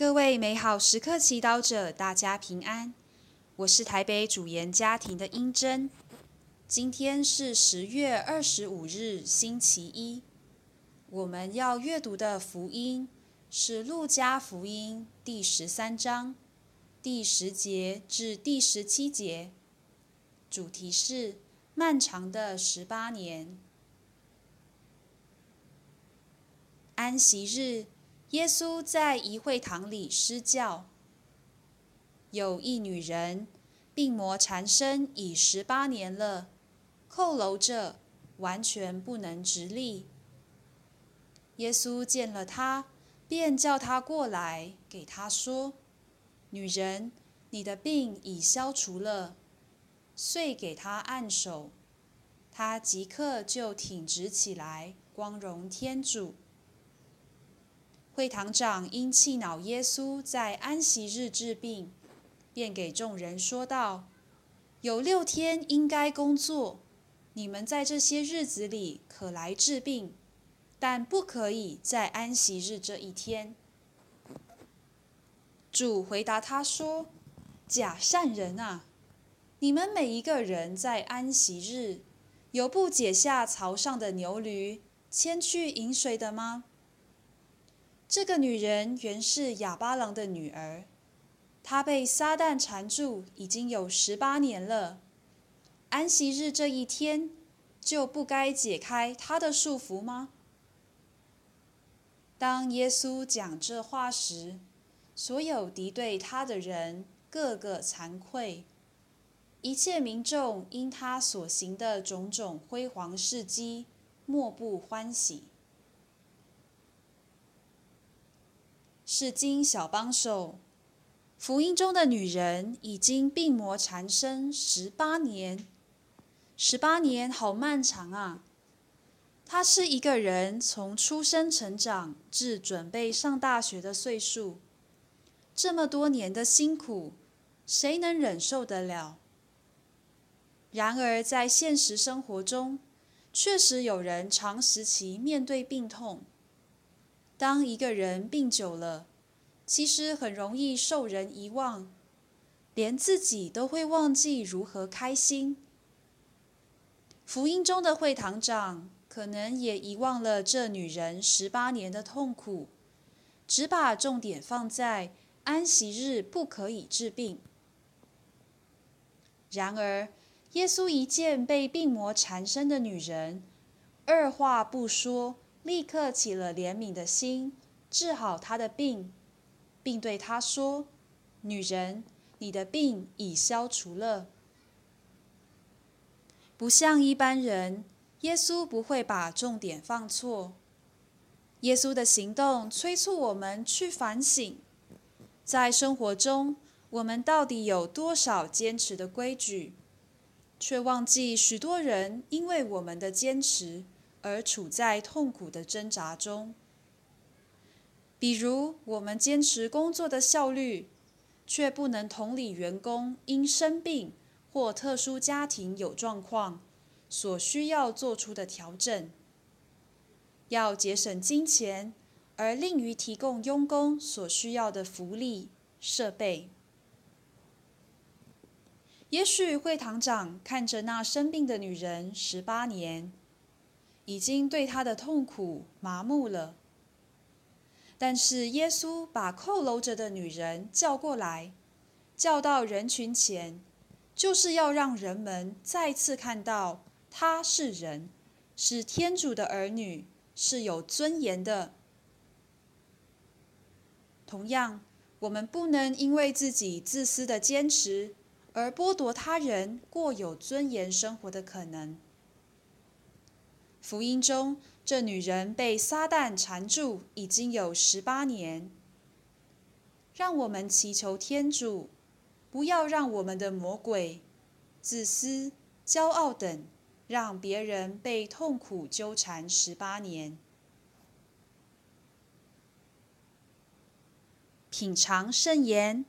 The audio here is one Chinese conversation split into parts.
各位美好时刻祈祷者，大家平安。我是台北主研家庭的英珍。今天是十月二十五日，星期一。我们要阅读的福音是《路加福音》第十三章第十节至第十七节，主题是漫长的十八年。安息日。耶稣在一会堂里施教，有一女人病魔缠身已十八年了，佝僂着，完全不能直立。耶稣见了她，便叫她过来，给她说：“女人，你的病已消除了。”遂给她按手，她即刻就挺直起来，光荣天主。会堂长因气恼耶稣在安息日治病，便给众人说道：“有六天应该工作，你们在这些日子里可来治病，但不可以在安息日这一天。”主回答他说：“假善人啊，你们每一个人在安息日，有不解下槽上的牛驴，牵去饮水的吗？”这个女人原是亚巴郎的女儿，她被撒旦缠住已经有十八年了。安息日这一天，就不该解开她的束缚吗？当耶稣讲这话时，所有敌对他的人个个惭愧，一切民众因他所行的种种辉煌事迹，莫不欢喜。是金小帮手，福音中的女人已经病魔缠身十八年，十八年好漫长啊！她是一个人从出生、成长至准备上大学的岁数，这么多年的辛苦，谁能忍受得了？然而，在现实生活中，确实有人长时期面对病痛。当一个人病久了，其实很容易受人遗忘，连自己都会忘记如何开心。福音中的会堂长可能也遗忘了这女人十八年的痛苦，只把重点放在安息日不可以治病。然而，耶稣一见被病魔缠身的女人，二话不说。立刻起了怜悯的心，治好她的病，并对她说：“女人，你的病已消除了。”不像一般人，耶稣不会把重点放错。耶稣的行动催促我们去反省，在生活中，我们到底有多少坚持的规矩，却忘记许多人因为我们的坚持。而处在痛苦的挣扎中，比如我们坚持工作的效率，却不能同理员工因生病或特殊家庭有状况所需要做出的调整，要节省金钱而吝于提供佣工所需要的福利设备。也许会堂长看着那生病的女人十八年。已经对他的痛苦麻木了，但是耶稣把佝僂着的女人叫过来，叫到人群前，就是要让人们再次看到她是人，是天主的儿女，是有尊严的。同样，我们不能因为自己自私的坚持，而剥夺他人过有尊严生活的可能。福音中，这女人被撒旦缠住已经有十八年。让我们祈求天主，不要让我们的魔鬼、自私、骄傲等，让别人被痛苦纠缠十八年。品尝圣言，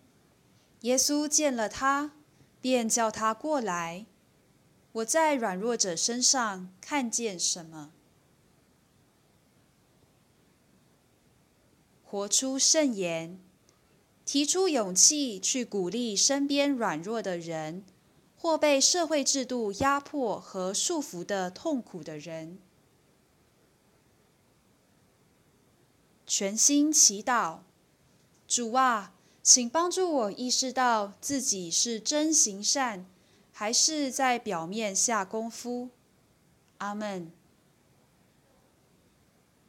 耶稣见了他，便叫他过来。我在软弱者身上看见什么？活出圣言，提出勇气去鼓励身边软弱的人，或被社会制度压迫和束缚的痛苦的人。全心祈祷，主啊，请帮助我意识到自己是真行善，还是在表面下功夫。阿门。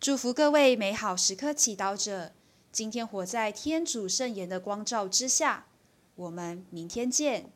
祝福各位美好时刻祈祷者，今天活在天主圣言的光照之下。我们明天见。